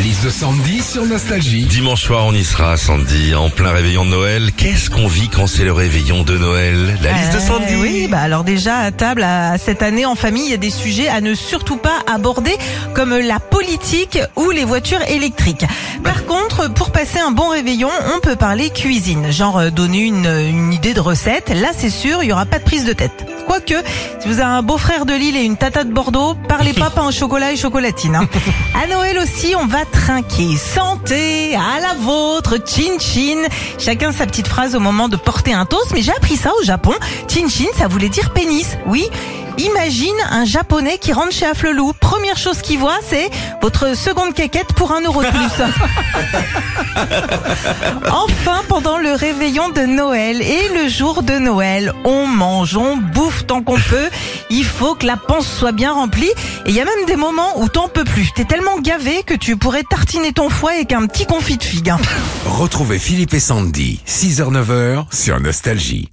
liste de Sandy sur Nostalgie. Dimanche soir, on y sera, Sandy, en plein réveillon de Noël. Qu'est-ce qu'on vit quand c'est le réveillon de Noël? La liste de Sandy Oui, bah alors déjà à table à- cette année en famille, il y a des sujets à ne surtout pas aborder comme la politique ou les voitures électriques. Par contre, pour passer un bon réveillon, on peut parler cuisine, genre euh, donner une, une idée de recette. Là, c'est sûr, il y aura pas de prise de tête. Quoique, si vous avez un beau-frère de Lille et une tata de Bordeaux, parlez pas pain au chocolat et chocolatine. hein. À Noël aussi, on va trinquer. Santé, à la vôtre, chin chin. Chacun sa petite phrase au moment de porter un toast, mais j'ai appris ça au Japon. Chin chin, ça voulait dire pénis. Oui. Imagine un japonais qui rentre chez Afflelou. Première chose qu'il voit, c'est votre seconde caquette pour un euro de plus. Enfin, le réveillon de Noël et le jour de Noël, on mange, on bouffe tant qu'on peut. Il faut que la panse soit bien remplie. Et il y a même des moments où t'en peux plus. T'es tellement gavé que tu pourrais tartiner ton foie avec un petit confit de figue. hein. Retrouvez Philippe et Sandy, 6h-9h sur Nostalgie.